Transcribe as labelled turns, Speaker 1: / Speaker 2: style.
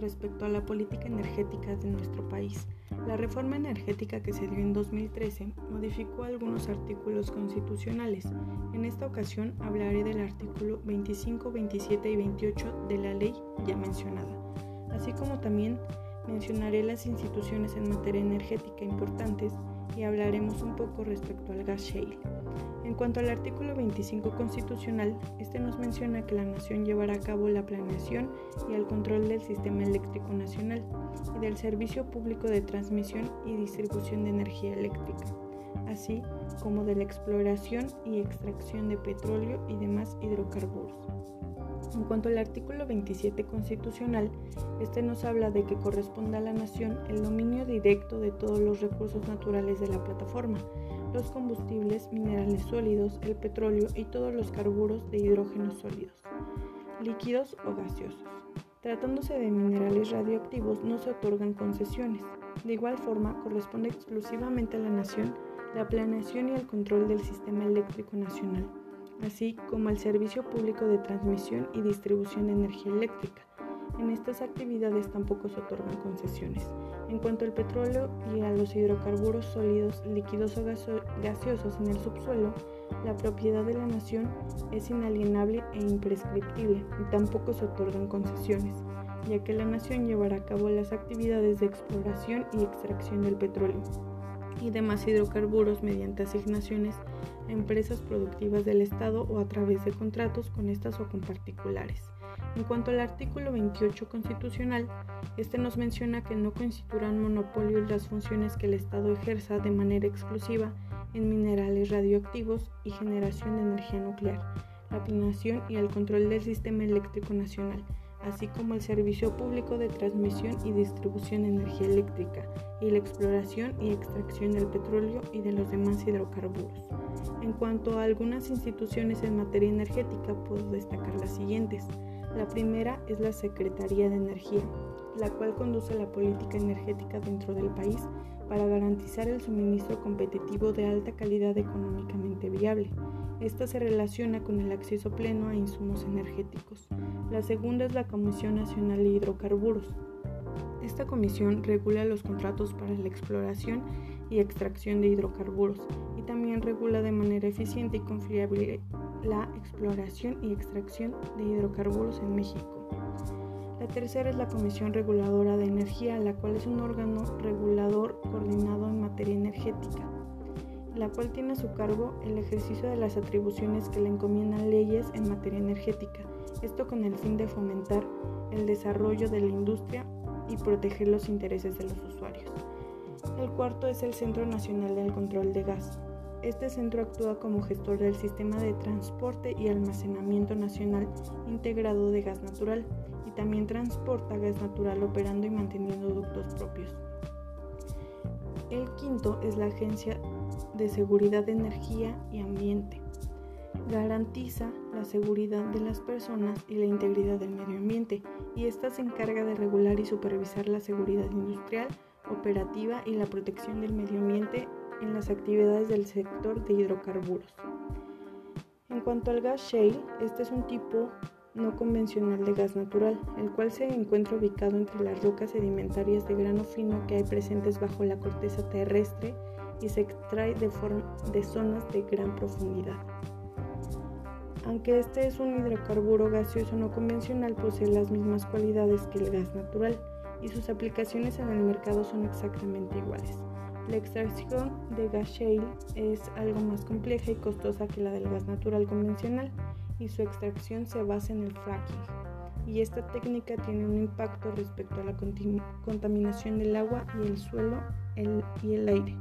Speaker 1: respecto a la política energética de nuestro país. La reforma energética que se dio en 2013 modificó algunos artículos constitucionales. En esta ocasión hablaré del artículo 25, 27 y 28 de la ley ya mencionada, así como también mencionaré las instituciones en materia energética importantes y hablaremos un poco respecto al gas shale. En cuanto al artículo 25 constitucional, este nos menciona que la nación llevará a cabo la planeación y el control del sistema eléctrico nacional y del servicio público de transmisión y distribución de energía eléctrica, así como de la exploración y extracción de petróleo y demás hidrocarburos. En cuanto al artículo 27 constitucional, este nos habla de que corresponde a la nación el dominio directo de todos los recursos naturales de la plataforma, los combustibles, minerales sólidos, el petróleo y todos los carburos de hidrógeno sólidos, líquidos o gaseosos. Tratándose de minerales radioactivos no se otorgan concesiones. De igual forma, corresponde exclusivamente a la nación la planeación y el control del sistema eléctrico nacional así como el servicio público de transmisión y distribución de energía eléctrica. En estas actividades tampoco se otorgan concesiones. En cuanto al petróleo y a los hidrocarburos sólidos, líquidos o gaseosos en el subsuelo, la propiedad de la nación es inalienable e imprescriptible y tampoco se otorgan concesiones, ya que la nación llevará a cabo las actividades de exploración y extracción del petróleo y demás hidrocarburos mediante asignaciones a empresas productivas del Estado o a través de contratos con estas o con particulares. En cuanto al artículo 28 constitucional, este nos menciona que no constituirán monopolio las funciones que el Estado ejerza de manera exclusiva en minerales radioactivos y generación de energía nuclear, la planeación y el control del sistema eléctrico nacional, así como el servicio público de transmisión y distribución de energía eléctrica y la exploración y extracción del petróleo y de los demás hidrocarburos. En cuanto a algunas instituciones en materia energética, puedo destacar las siguientes. La primera es la Secretaría de Energía, la cual conduce la política energética dentro del país para garantizar el suministro competitivo de alta calidad económicamente viable. Esta se relaciona con el acceso pleno a insumos energéticos. La segunda es la Comisión Nacional de Hidrocarburos. Esta comisión regula los contratos para la exploración y extracción de hidrocarburos y también regula de manera eficiente y confiable la exploración y extracción de hidrocarburos en México. La tercera es la Comisión Reguladora de Energía, la cual es un órgano regulador coordinado en materia energética, la cual tiene a su cargo el ejercicio de las atribuciones que le encomiendan leyes en materia energética, esto con el fin de fomentar el desarrollo de la industria y proteger los intereses de los usuarios. El cuarto es el Centro Nacional del Control de Gas. Este centro actúa como gestor del sistema de transporte y almacenamiento nacional integrado de gas natural y también transporta gas natural operando y manteniendo ductos propios. El quinto es la Agencia de Seguridad de Energía y Ambiente. Garantiza la seguridad de las personas y la integridad del medio ambiente y ésta se encarga de regular y supervisar la seguridad industrial, operativa y la protección del medio ambiente en las actividades del sector de hidrocarburos. En cuanto al gas shale, este es un tipo no convencional de gas natural, el cual se encuentra ubicado entre las rocas sedimentarias de grano fino que hay presentes bajo la corteza terrestre y se extrae de, de zonas de gran profundidad. Aunque este es un hidrocarburo gaseoso no convencional, posee las mismas cualidades que el gas natural y sus aplicaciones en el mercado son exactamente iguales. La extracción de gas shale es algo más compleja y costosa que la del gas natural convencional y su extracción se basa en el fracking. Y esta técnica tiene un impacto respecto a la contaminación del agua y el suelo y el aire.